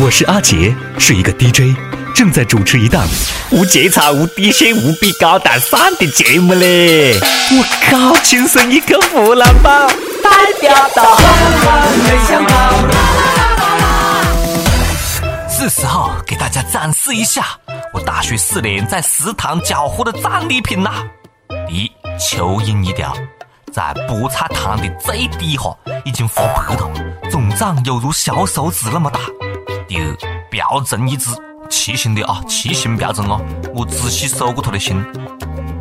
我是阿杰，是一个 DJ，正在主持一档无节操、无底线、无比高大上的节目嘞！我靠，亲生一个湖南宝，代表到没想到。是时候给大家展示一下我大学四年在食堂缴获的战利品啦！第一，蚯蚓一条，在菠菜汤的最底下已经发白了，总长犹如小手指那么大。第二，标准一只，七星的啊，七星标准哦。我仔细搜过它的星。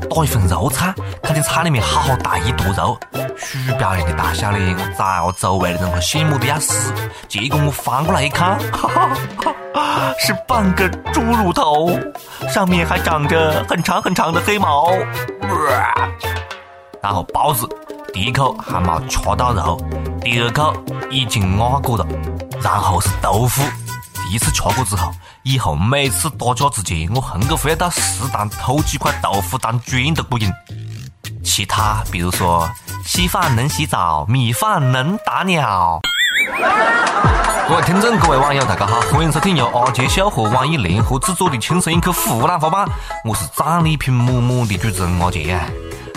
打一份肉菜，看见菜里面好大一坨肉，鼠标一样的大小的，我遭周围的人羡慕的要死。结果我翻过来一看，哈哈，是半个猪乳头，上面还长着很长很长的黑毛。然后包子，第一口还没吃到肉，第二口已经压过了。然后是豆腐。第一次吃过之后，以后每次打架之前，我恨个非要到食堂偷几块豆腐当捐都不行。其他比如说，稀饭能洗澡，米饭能打鸟。各位听众，各位网友，大家好，欢迎收听由阿杰秀和网易联合制作的《轻松一刻湖南话版》，我是战利品满满的主持人阿杰呀。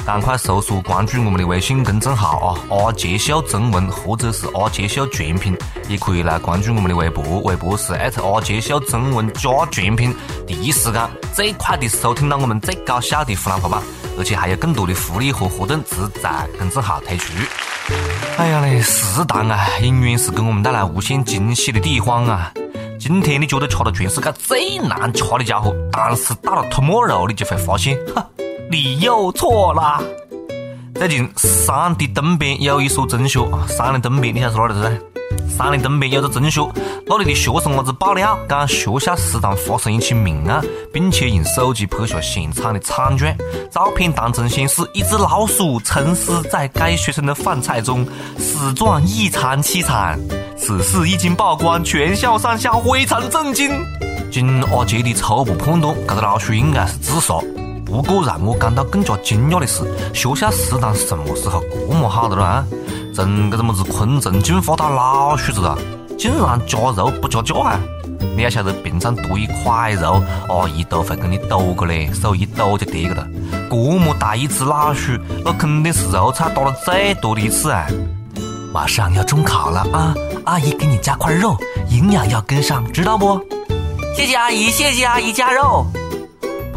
赶快搜索关注我们的微信公众号啊！阿杰秀中文或者是阿杰秀全拼，也可以来关注我们的微博，微博是艾特阿杰秀中文加全拼，第一时间最快的收听到我们最搞笑的湖南话版，而且还有更多的福利和活动只在公众号推出。哎呀嘞，食堂啊，永远是给我们带来无限惊喜的地方啊！今天你觉得吃了全世界最难吃的家伙，但是到了吐沫肉，你就会发现，哈。你又错了。最近山的东边有一所中学啊，山的东边你晓得是哪里子？山的东边有个中学，那里的学生伢子爆料，讲学校食堂发生一起命案，并且用手机拍下现场的惨状。照片当中显示，一只老鼠沉尸在该学生的饭菜中，死状异常凄惨。此事一经曝光，全校上下非常震惊。经阿杰的初步判断，这个老鼠应该是自杀。不过让我感到更加惊讶的是，学校食堂什么时候这么好的了啊？从这个么子昆虫进化到老鼠子了，竟然加肉不加价啊！你要晓得，平常多一块肉，阿姨都会给你抖个嘞，手一抖就跌个了。这么大一只老鼠，那肯定是肉菜打了最多的一次啊！马上要中考了啊，阿姨给你加块肉，营养要跟上，知道不？谢谢阿姨，谢谢阿姨加肉。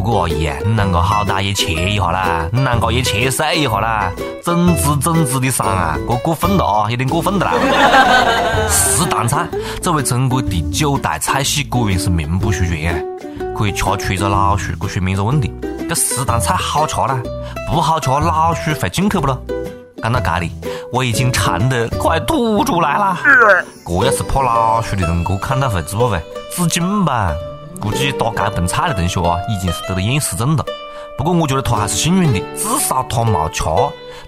不过阿姨，你啷个好歹也切一下啦？你啷个也切碎一下啦？整只整只的上啊，过过分了啊，有点过分的啦。食堂菜作为中国第九大菜系，果然是名不虚传啊！可以吃出一个老鼠，这说明一个问题：这食堂菜好吃啦，不好吃老鼠会进去不咯？讲到这里，我已经馋得快吐出来了。这要是怕老鼠的人，这看到会做不会？纸巾吧。估计打该盆菜的同学啊，已经是得了厌食症了。不过我觉得他还是幸运的，至少他没吃。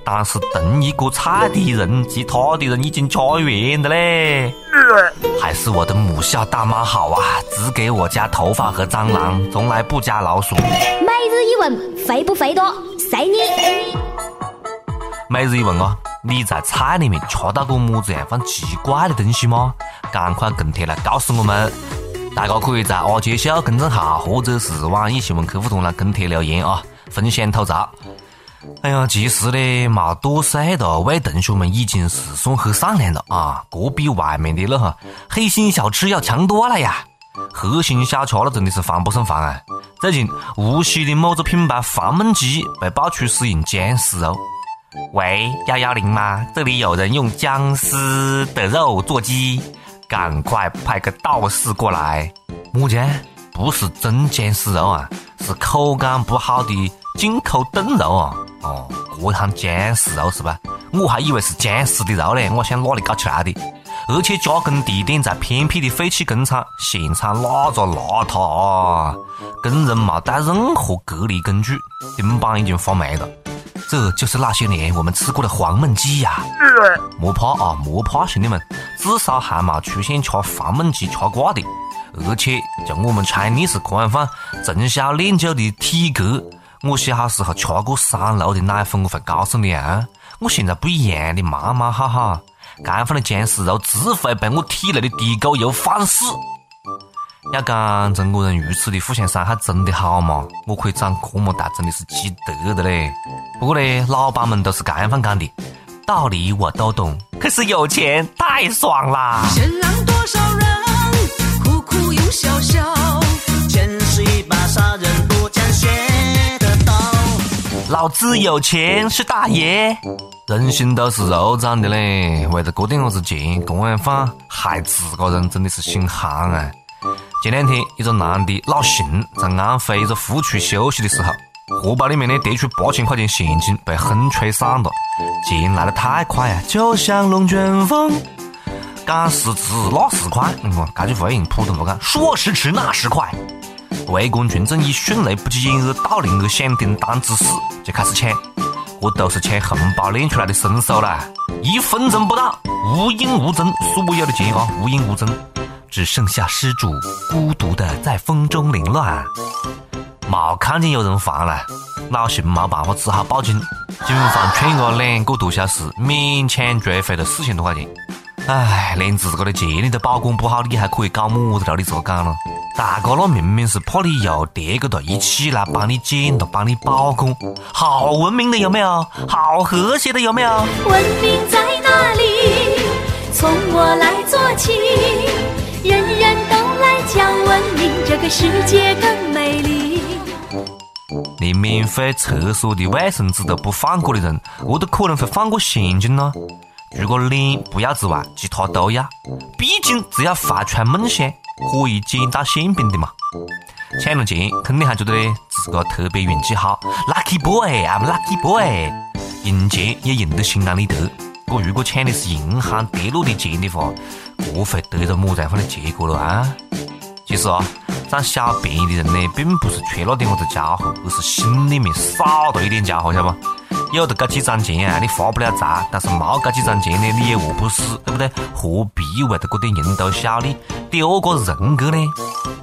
但是同一个菜的人，其他的人已经吃完的嘞。还是我的母校大妈好啊，只给我加头发和蟑螂，从来不加老鼠。每日一问，肥不肥多？随你。每日一问啊，你在菜里面吃到过么子样放奇怪的东西吗？赶快跟帖来告诉我们。大家可以在阿杰小公众号或者是网易新闻客户端来跟帖留言啊，分享吐槽。哎呀，其实呢，没多岁的位同学们已经是算很善良了啊，这比外面的那哈黑心小吃要强多了呀。黑心小吃那真的是防不胜防啊！最近无锡的某个品牌黄焖鸡被爆出使用僵尸肉。喂，幺幺零吗？这里有人用僵尸的肉做鸡。赶快派个道士过来！么子？不是真僵尸肉啊，是口感不好的进口冻肉啊！哦，这喊僵尸肉是吧？我还以为是僵尸的肉嘞，我想哪里搞起来的？而且加工地点在偏僻的废弃工厂，现场哪吒邋遢啊！工人没带任何隔离工具，钉板已经发霉了。这就是那些年我们吃过的黄焖鸡呀！莫怕啊，莫怕，兄弟们，至少还没出现吃黄焖鸡吃挂的。而且，就我们 Chinese 从小练就的体格，我小时候吃过三楼的奶粉，我会告诉你啊，我现在不一样的妈妈哈哈。干饭的僵尸肉只会被我体内的地沟油反噬。要讲中国人如此的互相伤害，真的好嘛？我可以长这么大，真的是积德的嘞。不过呢，老板们都是这样讲的，道理我都懂，可是有钱太爽啦！让多少人苦苦又笑笑，钱是一把杀人不见血的刀。老子有钱是大爷，人心都是肉长的嘞，为了这点子钱，公安犯害自个人，真的是心寒啊！前两天，一个男的老邢在安徽一个服务区休息的时候，荷包里面呢叠出八千块钱现金，被风吹散了。钱来得太快啊，就像龙卷风。赶时迟那时快，你看这句话用普通话讲，说时迟那时快。围观群众以迅雷不及掩耳盗铃而响叮当之势就开始抢，这都是抢红包练出来的身手啦！一分钟不到，无影无踪，所有的钱啊，无影无踪。只剩下失主孤独的在风中凌乱，没看见有人还了，老邢没办法，只好报警。警方劝他两个多小时，勉强追回了四千多块钱。唉，连自个的钱你都保管不好，你还可以搞么子了？你自个讲了，大哥那明明是怕你又跌个的，一起来帮你捡到，帮你保管，好文明的有没有？好和谐的有没有？文明在哪里？从我来做起。人人都来讲文明，这个世界更美丽。连免费厕所的卫生纸都不放过的人，我都可能会放过现金呢？如果脸不要之外，其他都要。毕竟只要怀揣梦想，可以捡到馅饼的嘛。抢了钱，肯定还觉得自个特别运气好，lucky boy，I'm lucky boy。赢钱也赢得心安理得。我如果抢的是银行跌落的钱的话，我会得着么子样的结果了啊？其实啊，占小便宜的人呢，并不是缺那点么子家伙，而是心里面少了一点家伙，晓得不？有的这几张钱啊，你发不了财，但是没这几张钱呢，你也饿不死，对不对？何必为了这点蝇头小利丢个人格呢？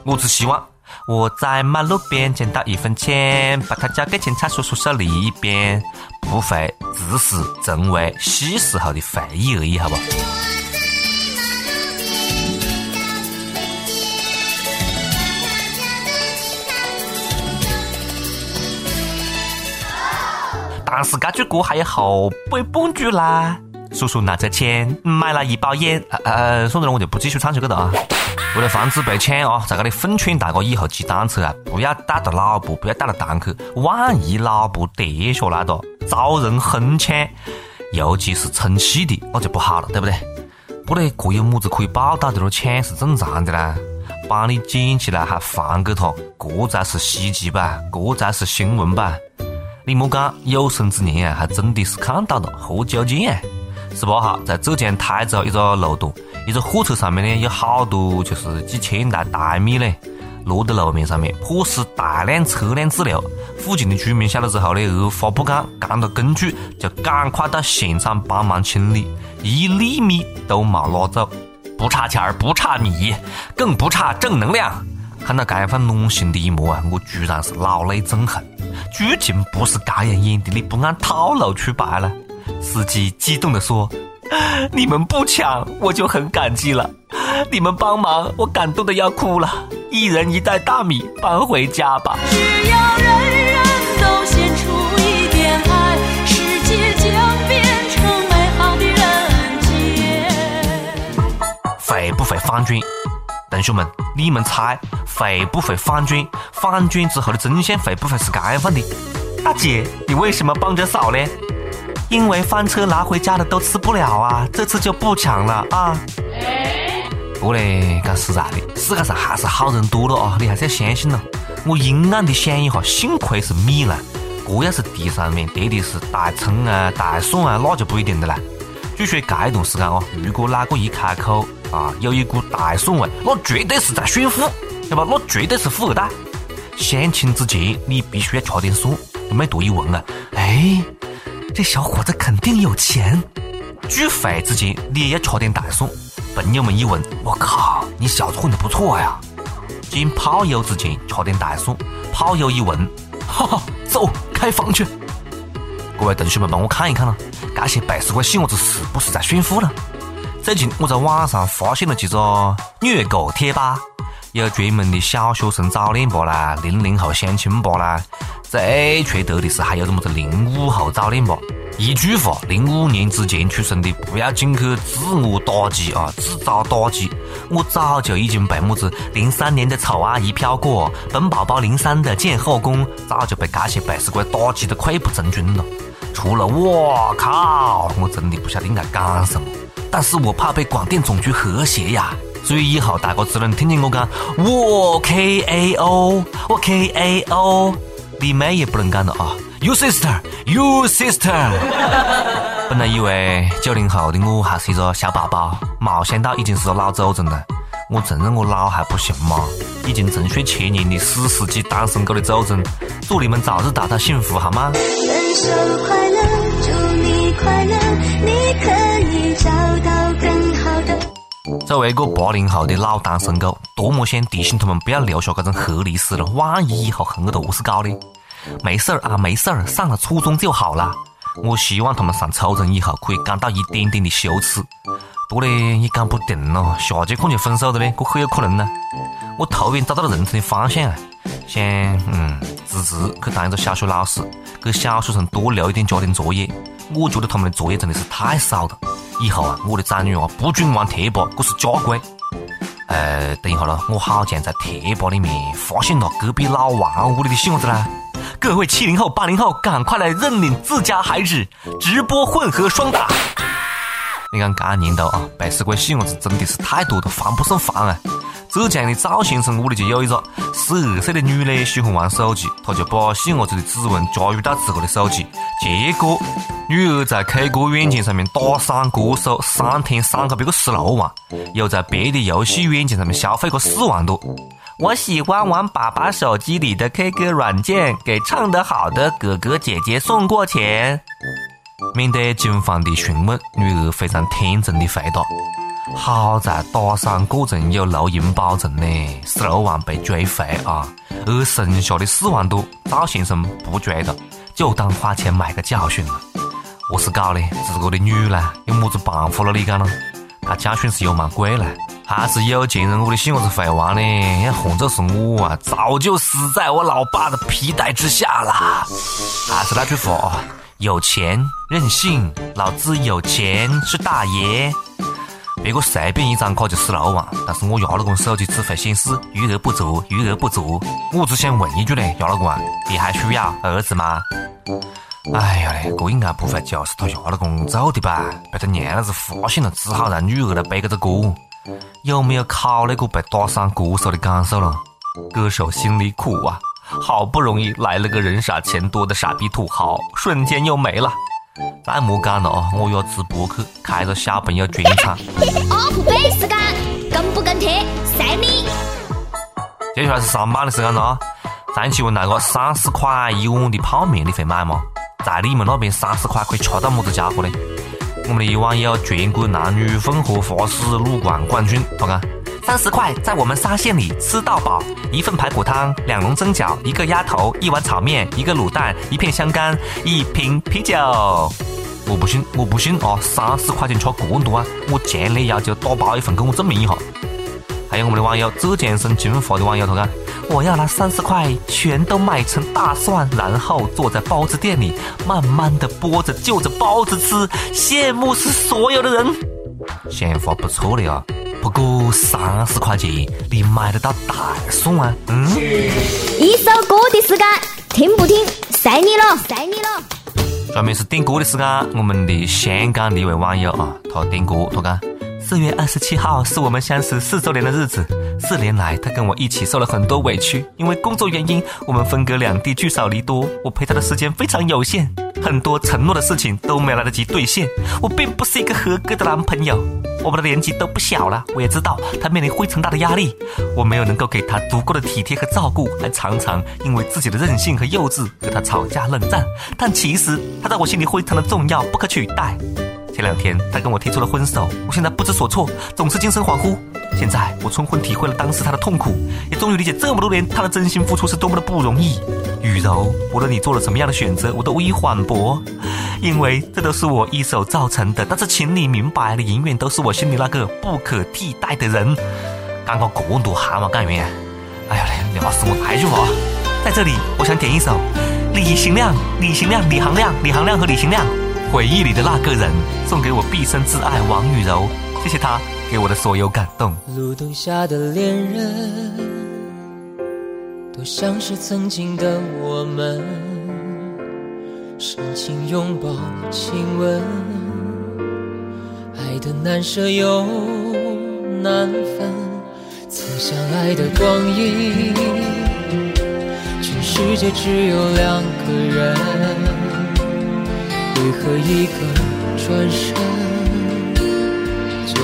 我只希望我在马路边捡到一分钱，把它交给警察叔叔手里边，不会只是，成为细时候的回忆而已，好不？但是这句歌还有后背半句啦。叔叔拿着钱买了一包烟，呃，算了，我就不继续唱这个了啊。为了防止被抢啊，在这里奉劝大家以后骑单车啊，不要带着脑部，不要带着档去，万一脑部跌下来了，遭人哄抢，尤其是充气的，那就不好了，对不对？不嘞，这有么子可以报道的咯？抢是正常的啦，帮你捡起来还还给他，这才是袭击吧？这才是新闻吧？你莫讲，有生之年啊，还真的是看到了，何久见啊？十八号，在浙江台州一个路段，一个货车上面呢有好多就是几千袋大米嘞，落在路面上面，迫使大量车辆滞留。附近的居民晓得之后呢，二话不讲，扛着工具就赶快到现场帮忙清理，一粒米都没拿走，不差钱儿，不差米，更不差正能量。看到这样份暖心的一幕啊，我居然是老泪纵横。剧情不是这样演的，你不按套路出牌了。司机激动地说：“ 你们不抢，我就很感激了。你们帮忙，我感动的要哭了。一人一袋大米，搬回家吧。”只要人人都献出一点爱，世界将变成美好的人间。会不会反转？同学们，你们猜会不会反转？反转之后的真相会不会是这样的？大姐，你为什么帮着扫呢？因为翻车拿回家的都吃不了啊，这次就不抢了啊。不过嘞，讲实在的，世界上还是好人多了啊，你还是要相信咯。我阴暗的想一下，幸亏是米啦，这要是地上面叠的是大葱啊、大蒜啊，那就不一定的啦。据说这一段时间哦，如果哪个一开口啊，有一股大蒜味，那绝对是在炫富，对吧？那绝对是富二代。相亲之前，你必须要吃点蒜。没多一闻啊，哎，这小伙子肯定有钱。聚会之前，你也要吃点大蒜。朋友们一闻，我靠，你小子混得不错呀。进炮友之前吃点大蒜，炮友一闻，哈哈，走，开房去。各位同学们，帮我看一看啦，这些背时块细伢子是不是在炫富呢？最近我在网上发现了几个虐狗贴吧，有专门的小学生早恋吧啦，零零后相亲吧啦，最缺德的是还有什么子零五后早恋吧。一句话，零五年之前出生的不要进去自我打击啊，自找打击。我早就已经被么子零三年的丑阿姨飘过，本宝宝零三的见后宫，早就被这些背时鬼打击的溃不成军了。除了我靠，我真的不晓得应该干什么。但是我怕被广电总局和谐呀，所以以后大家只能听见我讲我 K A O，我 K A O，你妹也不能讲了啊！You sister，You sister。本来以为九零后的我还是一个小宝宝，没想到已经是个老祖宗了。我承认我老还不行吗？已经沉睡千年的史诗级单身狗的祖宗，祝你们早日达到幸福好吗？分手快乐，祝你快乐，你可。作为一个八零后的老单身狗，多么想提醒他们不要留下这种黑历史了，万一以后恨个坨是搞的。没事儿啊，没事儿，上了初中就好了。我希望他们上初中以后可以感到一点点的羞耻。不过呢，也讲不定咯，下节课就分手的呢，这很有可能呢。我突然找到了人生的方向啊，想嗯辞职去当一个小学老师，给小学生多留一点家庭作业。我觉得他们的作业真的是太少了。以后啊，我的崽女啊不准玩贴吧，这是家规。呃，等一下咯，我好像在贴吧里面发现了隔壁老王屋里的细伢子啦。各位七零后、八零后，赶快来认领自家孩子，直播混合双打。你看，这年头啊，百事鬼细伢子真的是太多了，防不胜防啊！浙江的赵先生屋里就有一个十二岁的女的喜欢玩手机，他就把细伢子的指纹加入到自个的手机，结果女儿在 K 歌软件上面打赏歌手，三天赏个别个十六万，又在别的游戏软件上面消费个四万多。我喜欢玩爸爸手机里的 K 歌软件，给唱得好的哥哥姐姐送过钱。面对警方的询问，女儿非常天真的回答：“好在打赏过程有录音保存呢，十六万被追回啊，而剩下的四万多，赵先生不追了，就当花钱买个教训了。我是搞的，自个的女呢，有么子办法了？你讲呢？他教训是有蛮贵呢。”还是有钱人屋的细伢子会玩呢，换做是我啊，早就死在我老爸的皮带之下啦。还是那句话，有钱任性，老子有钱是大爷。别个随便一张卡就十六万，但是我压了个手机只会显示余额不足，余额不足。我只想问一句嘞，压了个啊，你还需要儿子吗？哎呀嘞，这应该不会就是他压了工做的吧？被他娘老子发现了，只好让女儿来背这个锅。有没有考虑过被打伤歌手的感受了？歌手心里苦啊，好不容易来了个人傻钱多的傻逼土豪，瞬间又没了。再莫讲了啊！我要直播去开个小朋友专场。up 背时间，跟不跟贴？随你。接下来是上班的时间了啊！上期问那个三十块一碗的泡面，你会买吗？在你们那边三十块可以吃到么子家伙呢？我们的一网友全国男女混合法式撸管冠军，他讲三十块在我们沙县里吃到饱，一份排骨汤，两笼蒸饺，一个鸭头，一碗炒面，一个卤蛋，一片香干，一瓶啤酒。我不信，我不信啊！三十块钱吃这么多啊！我强烈要求打包一份给我证明一下。还有我们的网友浙江省金华的网友，他讲我要拿三十块全都买成大蒜，然后坐在包子店里，慢慢的剥着就着包子吃，羡慕死所有的人。想法不错的呀，不过三十块钱你买得到大蒜啊？嗯。一首歌的时间，听不听随你了，随你了。下面是点歌的时间，我们的香港的一位网友啊，他点歌，他讲。四月二十七号是我们相识四周年的日子。四年来，他跟我一起受了很多委屈，因为工作原因，我们分隔两地，聚少离多。我陪他的时间非常有限，很多承诺的事情都没来得及兑现。我并不是一个合格的男朋友。我们的年纪都不小了，我也知道他面临非常大的压力。我没有能够给他足够的体贴和照顾，还常常因为自己的任性和幼稚和他吵架冷战。但其实他在我心里非常的重要，不可取代。前两天，他跟我提出了分手，我现在不知所措，总是精神恍惚。现在我充分体会了当时他的痛苦，也终于理解这么多年他的真心付出是多么的不容易。雨柔，无论你做了什么样的选择，我都无以反驳，因为这都是我一手造成的。但是请你明白，你永远都是我心里那个不可替代的人。讲个这么多蛤蟆感言，哎呀，累死我太句话。在这里，我想点一首李行亮、李行亮、李行亮、李行亮和李行亮回忆里的那个人，送给我毕生挚爱王雨柔，谢谢他给我的所有感动。路灯下的恋人，多像是曾经的我们，深情拥抱、亲吻，爱的难舍又难分，曾相爱的光阴，全世界只有两个人，为何一个转身？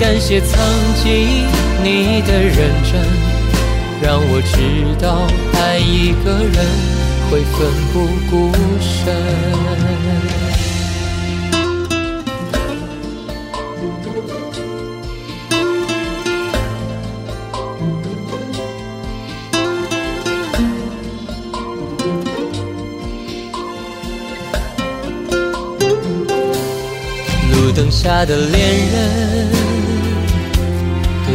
感谢曾经你的认真，让我知道爱一个人会奋不顾身。路灯下的恋人，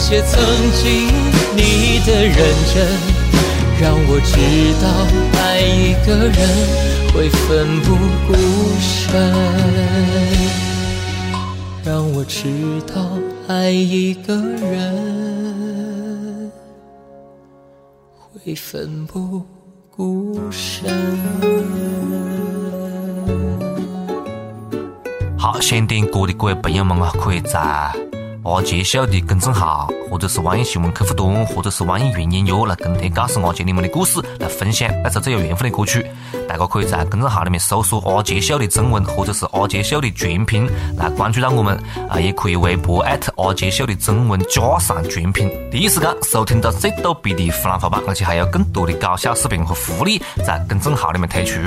谢曾经你的认真，让我知道爱一个人会奋不顾身。让我知道爱一个人会奋不顾身。好，想点歌的各位朋友们啊，可以在阿杰秀的公众号，或者是网易新闻客户端，或者是网易云音乐来跟帖告诉阿杰你们的故事，来分享那首最有缘分的歌曲。大家可以在公众号里面搜索阿杰秀的中文，或者是阿杰秀的全拼来关注到我们啊，也可以微博艾特阿杰秀的中文加上全拼，第一时间收听到最逗逼的湖南话版，而且还有更多的搞笑视频和福利在公众号里面推出。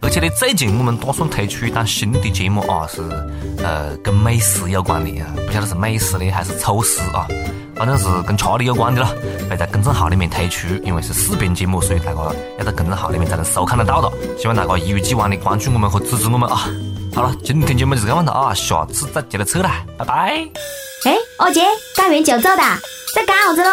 而且呢，最近我们打算推出一档新的节目啊，是呃跟美食有关的啊，不晓得是美食呢还是丑事啊，反正是跟吃的有关的了，会在公众号里面推出。因为是视频节目，所以大家要在公众号里面才能收看得到的。希望大家一如既往的关注我们和支持我们啊！好了，今天节目就是这样了啊，下次再接着扯啦，拜拜。哎，阿杰，干完就走哒，在干啥子喽？